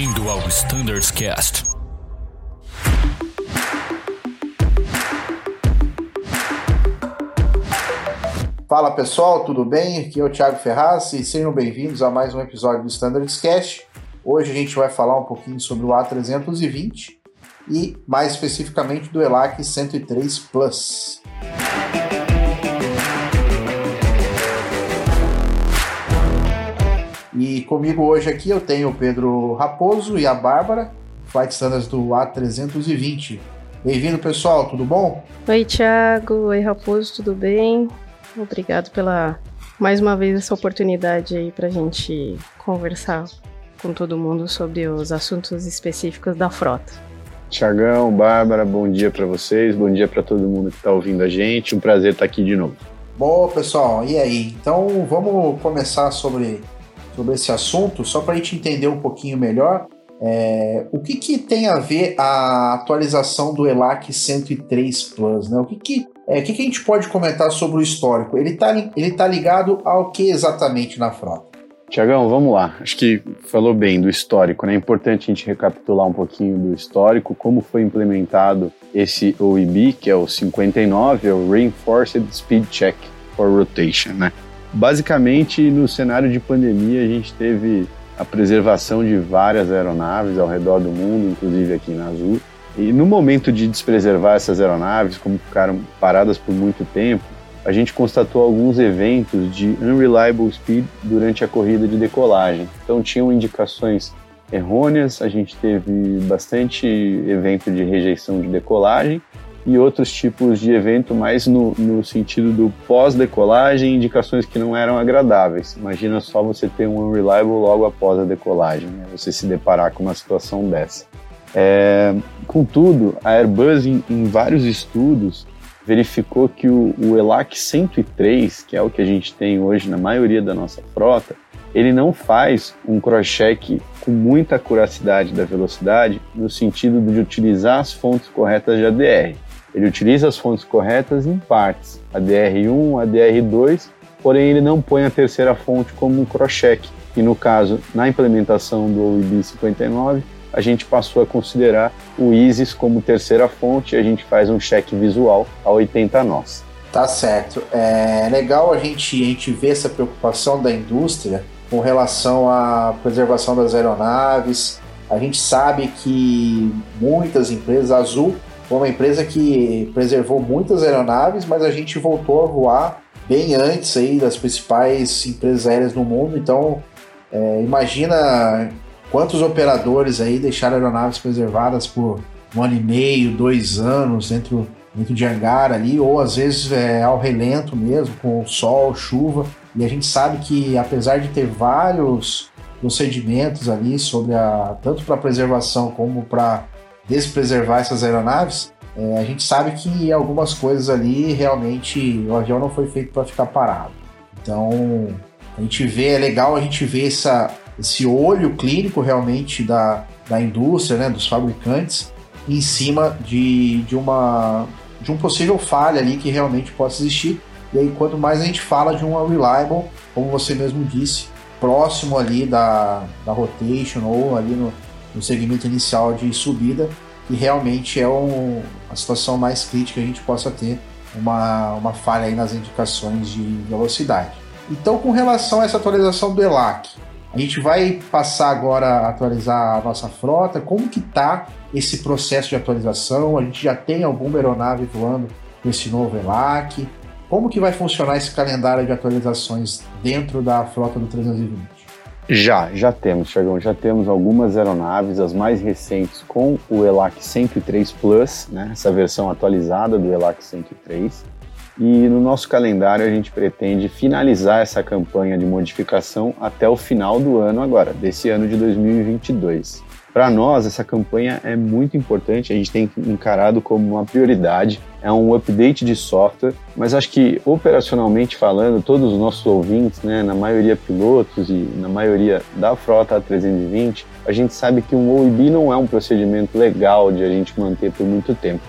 Bem-vindo ao Standards Cast. Fala pessoal, tudo bem? Aqui é o Thiago Ferraz e sejam bem-vindos a mais um episódio do Standards Cast. Hoje a gente vai falar um pouquinho sobre o A320 e mais especificamente do ELAC 103 Plus. E comigo hoje aqui eu tenho o Pedro Raposo e a Bárbara, Flight Standards do A320. Bem-vindo, pessoal, tudo bom? Oi, Thiago. Oi, Raposo, tudo bem? Obrigado pela mais uma vez essa oportunidade aí para a gente conversar com todo mundo sobre os assuntos específicos da frota. Tiagão, Bárbara, bom dia para vocês, bom dia para todo mundo que está ouvindo a gente. Um prazer estar tá aqui de novo. Bom, pessoal, e aí? Então vamos começar sobre sobre esse assunto, só para a gente entender um pouquinho melhor. É, o que, que tem a ver a atualização do ELAC 103 Plus? Né? O que, que, é, que, que a gente pode comentar sobre o histórico? Ele está ele tá ligado ao que exatamente na frota? Tiagão, vamos lá. Acho que falou bem do histórico, né? É importante a gente recapitular um pouquinho do histórico, como foi implementado esse OEB, que é o 59, é o Reinforced Speed Check for Rotation, né? Basicamente, no cenário de pandemia, a gente teve a preservação de várias aeronaves ao redor do mundo, inclusive aqui na Azul. E no momento de despreservar essas aeronaves, como ficaram paradas por muito tempo, a gente constatou alguns eventos de unreliable speed durante a corrida de decolagem. Então tinham indicações errôneas, a gente teve bastante evento de rejeição de decolagem e outros tipos de evento mais no, no sentido do pós-decolagem, indicações que não eram agradáveis. Imagina só você ter um unreliable logo após a decolagem, né? você se deparar com uma situação dessa. É, contudo, a Airbus, em, em, vários estudos, verificou que o, o ELAC 103, que é o que a gente tem hoje na maioria da nossa frota, ele não faz um cross-check com muita acuracidade da velocidade, no sentido de utilizar as fontes corretas de ADR. Ele utiliza as fontes corretas em partes, a DR1, a DR2, porém ele não põe a terceira fonte como um cross-check. E no caso, na implementação do OIB 59, a gente passou a considerar o ISIS como terceira fonte e a gente faz um check visual a 80 nós. Tá certo. É legal a gente, a gente ver essa preocupação da indústria com relação à preservação das aeronaves. A gente sabe que muitas empresas, a Azul foi uma empresa que preservou muitas aeronaves, mas a gente voltou a voar bem antes aí das principais empresas aéreas no mundo. Então, é, imagina quantos operadores aí deixaram aeronaves preservadas por um ano e meio, dois anos dentro, dentro de hangar ali, ou às vezes é, ao relento mesmo, com sol, chuva. E a gente sabe que apesar de ter vários procedimentos ali sobre a tanto para preservação como para despreservar essas aeronaves, é, a gente sabe que algumas coisas ali realmente o avião não foi feito para ficar parado. Então a gente vê, é legal a gente ver essa, esse olho clínico realmente da, da indústria, né, dos fabricantes, em cima de, de, uma, de um possível falha ali que realmente possa existir. E aí, quanto mais a gente fala de uma reliable, como você mesmo disse, próximo ali da, da rotation ou ali no, no segmento inicial de subida, que realmente é um, a situação mais crítica que a gente possa ter uma, uma falha aí nas indicações de velocidade. Então, com relação a essa atualização do ELAC, a gente vai passar agora a atualizar a nossa frota. Como que está esse processo de atualização? A gente já tem alguma aeronave voando com esse novo ELAC? Como que vai funcionar esse calendário de atualizações dentro da frota do 320? Já, já temos, Chagão, já temos algumas aeronaves, as mais recentes com o ELAC 103 Plus, né, essa versão atualizada do ELAC 103. E no nosso calendário a gente pretende finalizar essa campanha de modificação até o final do ano agora, desse ano de 2022. Para nós, essa campanha é muito importante, a gente tem encarado como uma prioridade. É um update de software, mas acho que operacionalmente falando, todos os nossos ouvintes, né, na maioria pilotos e na maioria da frota A320, a gente sabe que um OIB não é um procedimento legal de a gente manter por muito tempo.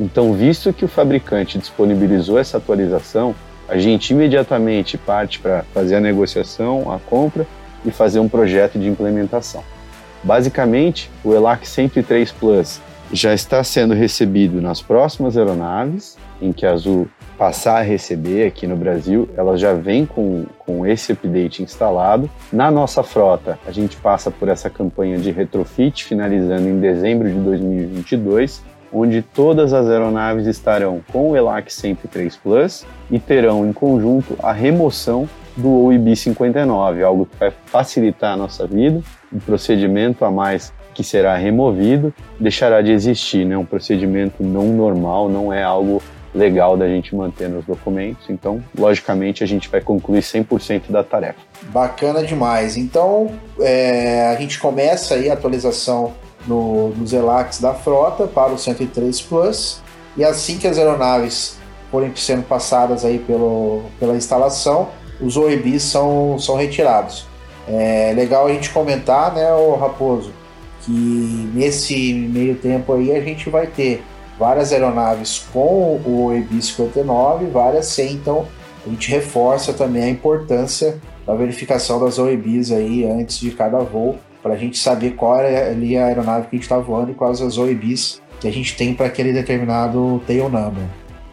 Então, visto que o fabricante disponibilizou essa atualização, a gente imediatamente parte para fazer a negociação, a compra e fazer um projeto de implementação. Basicamente, o ELAC 103 Plus já está sendo recebido nas próximas aeronaves, em que a Azul passar a receber aqui no Brasil, ela já vem com, com esse update instalado. Na nossa frota, a gente passa por essa campanha de retrofit, finalizando em dezembro de 2022, onde todas as aeronaves estarão com o ELAC 103 Plus e terão em conjunto a remoção do OIB 59, algo que vai facilitar a nossa vida, um procedimento a mais que será removido, deixará de existir, né? Um procedimento não normal, não é algo legal da gente manter nos documentos. Então, logicamente, a gente vai concluir 100% da tarefa. Bacana demais. Então, é, a gente começa aí a atualização no, nos ELACs da frota para o 103 Plus e assim que as aeronaves forem sendo passadas aí pelo, pela instalação, os OEBs são, são retirados. É legal a gente comentar, né, o Raposo, que nesse meio tempo aí a gente vai ter várias aeronaves com o OEB 59, várias sem, então a gente reforça também a importância da verificação das OEBs aí antes de cada voo, para a gente saber qual é ali a aeronave que a gente está voando e quais as OEBs que a gente tem para aquele determinado tail number.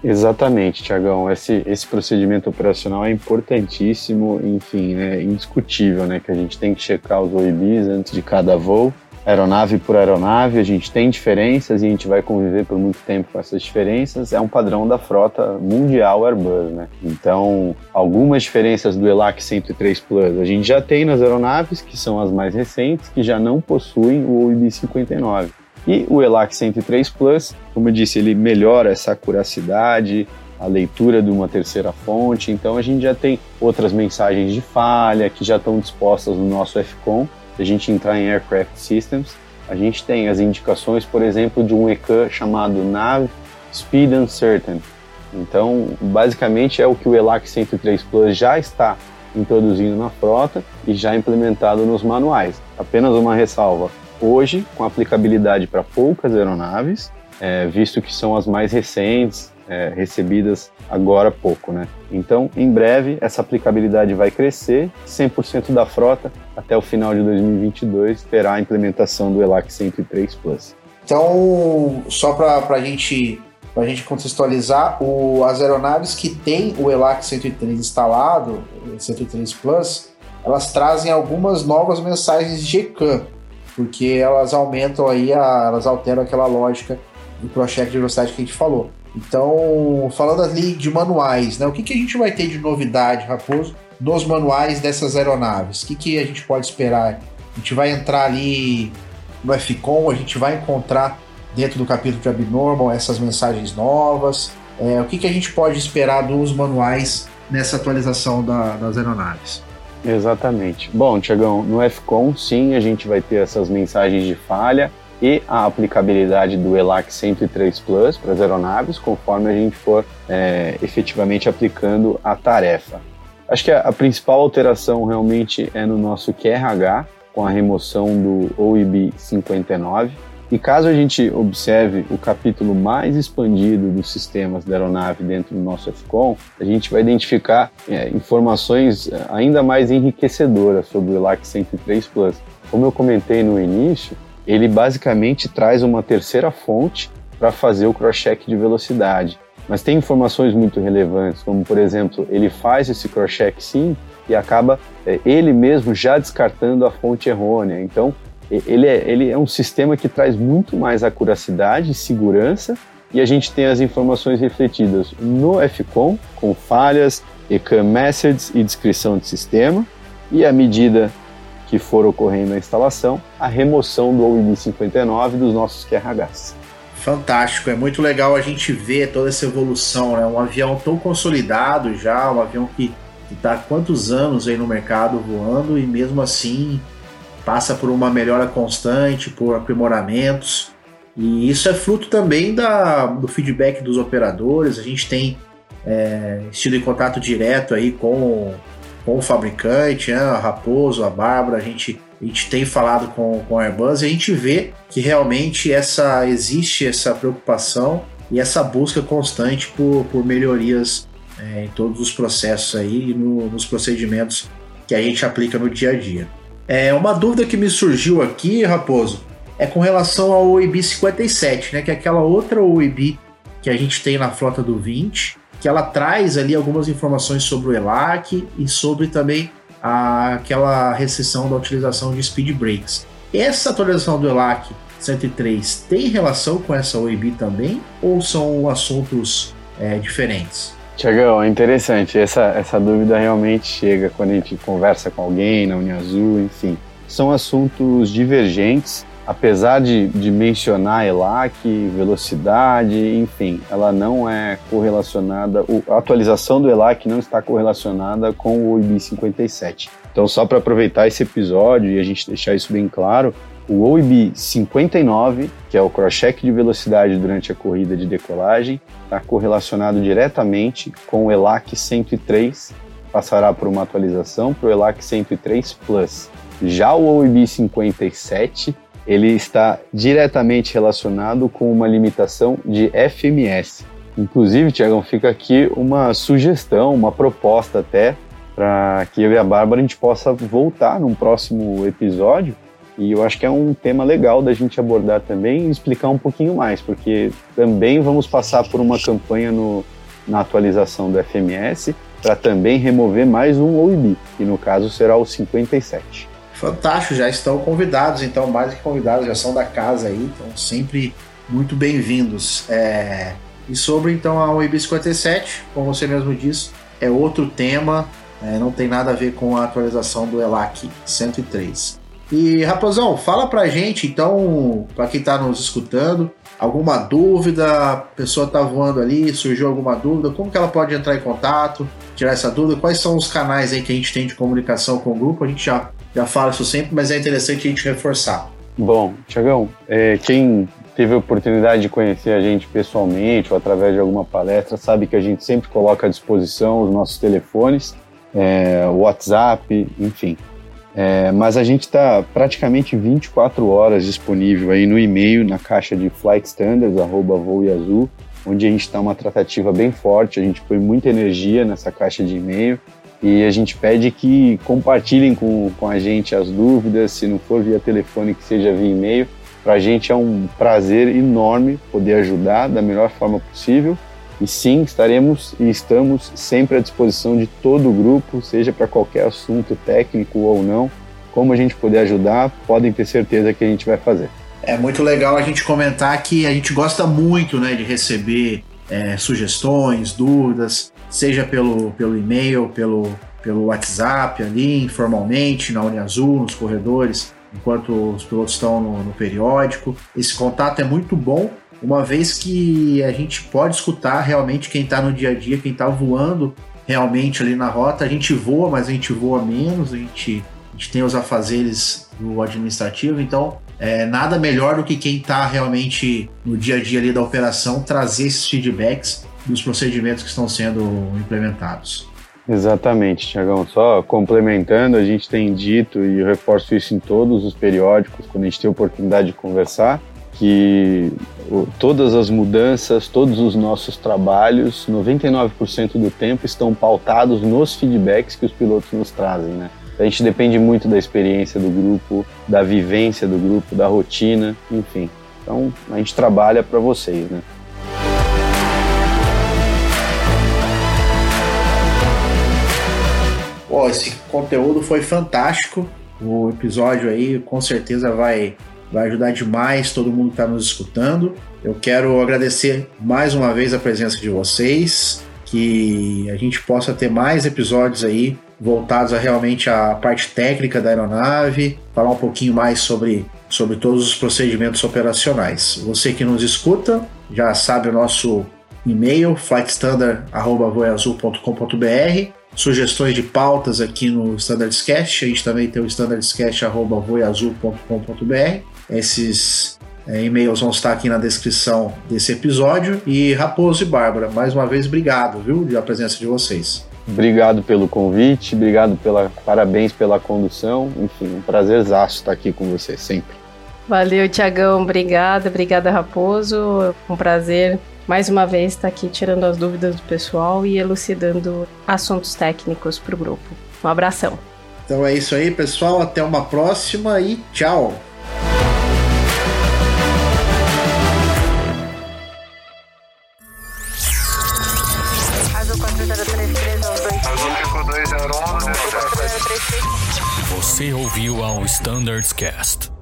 Exatamente, Tiagão. Esse, esse procedimento operacional é importantíssimo, enfim, é indiscutível, né? Que a gente tem que checar os OEBs antes de cada voo aeronave por aeronave, a gente tem diferenças e a gente vai conviver por muito tempo com essas diferenças. É um padrão da frota mundial Airbus, né? Então, algumas diferenças do ELAC 103 Plus a gente já tem nas aeronaves, que são as mais recentes, que já não possuem o OIB 59. E o ELAC 103 Plus, como eu disse, ele melhora essa acuracidade, a leitura de uma terceira fonte, então a gente já tem outras mensagens de falha que já estão dispostas no nosso FCOM se a gente entrar em Aircraft Systems, a gente tem as indicações, por exemplo, de um ECAN chamado NAV Speed Uncertain. Então, basicamente é o que o ELAC 103 Plus já está introduzindo na frota e já implementado nos manuais. Apenas uma ressalva: hoje, com aplicabilidade para poucas aeronaves, é, visto que são as mais recentes, é, recebidas agora há pouco, né? Então, em breve, essa aplicabilidade vai crescer, 100% da frota até o final de 2022 terá a implementação do ELAC 103 Plus. Então, só para a gente gente contextualizar, o, as aeronaves que têm o ELAC 103 instalado, 103 Plus, elas trazem algumas novas mensagens de GCAM, porque elas aumentam aí, a, elas alteram aquela lógica do ProCheck de velocidade que a gente falou. Então, falando ali de manuais, né? O que, que a gente vai ter de novidade, Raposo, nos manuais dessas aeronaves? O que, que a gente pode esperar? A gente vai entrar ali no FCOM, a gente vai encontrar dentro do capítulo de Abnormal essas mensagens novas. É, o que, que a gente pode esperar dos manuais nessa atualização da, das aeronaves? Exatamente. Bom, Tiagão, no FCOM sim a gente vai ter essas mensagens de falha e a aplicabilidade do ELAC 103 Plus para as aeronaves, conforme a gente for é, efetivamente aplicando a tarefa. Acho que a, a, principal alteração realmente é no nosso QRH, com a remoção do OIB 59. E caso a gente observe o capítulo mais expandido dos sistemas da aeronave dentro do nosso FCOM, a gente vai identificar é, informações é, ainda mais enriquecedoras sobre o ELAC 103 Plus. Como eu comentei no início, ele basicamente traz uma terceira fonte para fazer o cross-check de velocidade. Mas tem informações muito relevantes, como por exemplo, ele faz esse cross-check sim e acaba é, ele mesmo já descartando a fonte errônea. Então, ele é, ele é um sistema que traz muito mais acuracidade e segurança e a gente tem as informações refletidas no FCOM, com falhas, ECAM Methods e descrição de sistema, e à medida que for ocorrendo na instalação, a remoção do OIB 59 dos nossos QRHs. Fantástico, é muito legal a gente ver toda essa evolução, né? Um avião tão consolidado já, um avião que está quantos anos aí no mercado voando e mesmo assim passa por uma melhora constante, por aprimoramentos. E isso é fruto também da, do feedback dos operadores. A gente tem é, em contato direto aí com com o fabricante, né, a Raposo, a Bárbara, a gente, a gente tem falado com, com a Airbus e a gente vê que realmente essa existe essa preocupação e essa busca constante por, por melhorias é, em todos os processos aí e no, nos procedimentos que a gente aplica no dia a dia. É, uma dúvida que me surgiu aqui, Raposo, é com relação ao OIB 57, né? Que é aquela outra OIB que a gente tem na frota do 20, que ela traz ali algumas informações sobre o ELAC e sobre também a, aquela restrição da utilização de speed brakes. Essa atualização do ELAC 103 tem relação com essa OIB também ou são assuntos é, diferentes? Tiagão, é interessante. Essa, essa dúvida realmente chega quando a gente conversa com alguém na Uniazul, enfim. São assuntos divergentes, apesar de, de mencionar ELAC, velocidade, enfim, ela não é correlacionada, a atualização do ELAC não está correlacionada com o OIB 57. Então, só para aproveitar esse episódio e a gente deixar isso bem claro, o OIB 59, que é o cross-check de velocidade durante a corrida de decolagem, está correlacionado diretamente com o ELAC 103, passará por uma atualização para o ELAC 103 Plus. Já o OIB 57, ele está diretamente relacionado com uma limitação de FMS. Inclusive, Tiagão, fica aqui uma sugestão, uma proposta até, para que eu e a Bárbara a gente possa voltar num próximo episódio e eu acho que é um tema legal da gente abordar também e explicar um pouquinho mais, porque também vamos passar por uma campanha no, na atualização do FMS para também remover mais um OIB, que no caso será o 57. Fantástico, já estão convidados, então mais que convidados, já são da casa aí, então sempre muito bem-vindos. É... E sobre então a OIB 57, como você mesmo disse, é outro tema, é, não tem nada a ver com a atualização do ELAC 103. E Raposão, fala pra gente então, pra quem tá nos escutando, alguma dúvida, a pessoa tá voando ali, surgiu alguma dúvida, como que ela pode entrar em contato, tirar essa dúvida, quais são os canais aí que a gente tem de comunicação com o grupo, a gente já, já fala isso sempre, mas é interessante a gente reforçar. Bom, Tiagão, é, quem teve a oportunidade de conhecer a gente pessoalmente ou através de alguma palestra, sabe que a gente sempre coloca à disposição os nossos telefones, é, WhatsApp, enfim. É, mas a gente está praticamente 24 horas disponível aí no e-mail, na caixa de Flight Standards, arroba voo azul, onde a gente está uma tratativa bem forte, a gente põe muita energia nessa caixa de e-mail e a gente pede que compartilhem com, com a gente as dúvidas, se não for via telefone, que seja via e-mail. Para a gente é um prazer enorme poder ajudar da melhor forma possível e sim, estaremos e estamos sempre à disposição de todo o grupo, seja para qualquer assunto técnico ou não, como a gente puder ajudar, podem ter certeza que a gente vai fazer. É muito legal a gente comentar que a gente gosta muito né, de receber é, sugestões, dúvidas, seja pelo, pelo e-mail, pelo, pelo WhatsApp ali, informalmente, na Uniazul, nos corredores, enquanto os pilotos estão no, no periódico. Esse contato é muito bom uma vez que a gente pode escutar realmente quem está no dia a dia, quem está voando realmente ali na rota. A gente voa, mas a gente voa menos, a gente, a gente tem os afazeres do administrativo, então é, nada melhor do que quem está realmente no dia a dia ali da operação trazer esses feedbacks dos procedimentos que estão sendo implementados. Exatamente, Tiagão. Só complementando, a gente tem dito e eu reforço isso em todos os periódicos, quando a gente tem oportunidade de conversar, que todas as mudanças, todos os nossos trabalhos, 99% do tempo estão pautados nos feedbacks que os pilotos nos trazem, né? A gente depende muito da experiência do grupo, da vivência do grupo, da rotina, enfim. Então, a gente trabalha para vocês, né? Pô, esse conteúdo foi fantástico. O episódio aí com certeza vai vai ajudar demais todo mundo que está nos escutando. Eu quero agradecer mais uma vez a presença de vocês, que a gente possa ter mais episódios aí voltados a realmente a parte técnica da aeronave, falar um pouquinho mais sobre, sobre todos os procedimentos operacionais. Você que nos escuta já sabe o nosso e-mail flightstandard@voiazul.com.br sugestões de pautas aqui no Standardscast. A gente também tem o standardscast.voiazul.com.br. Esses é, e-mails vão estar aqui na descrição desse episódio. E Raposo e Bárbara, mais uma vez, obrigado, viu, pela presença de vocês. Obrigado pelo convite, obrigado pela parabéns pela condução. Enfim, um prazerzaço estar aqui com você sempre. Valeu, Tiagão. Obrigada, obrigada, Raposo. Um prazer mais uma vez estar aqui tirando as dúvidas do pessoal e elucidando assuntos técnicos para o grupo. Um abração. Então é isso aí, pessoal. Até uma próxima e tchau. Ao Standards Cast.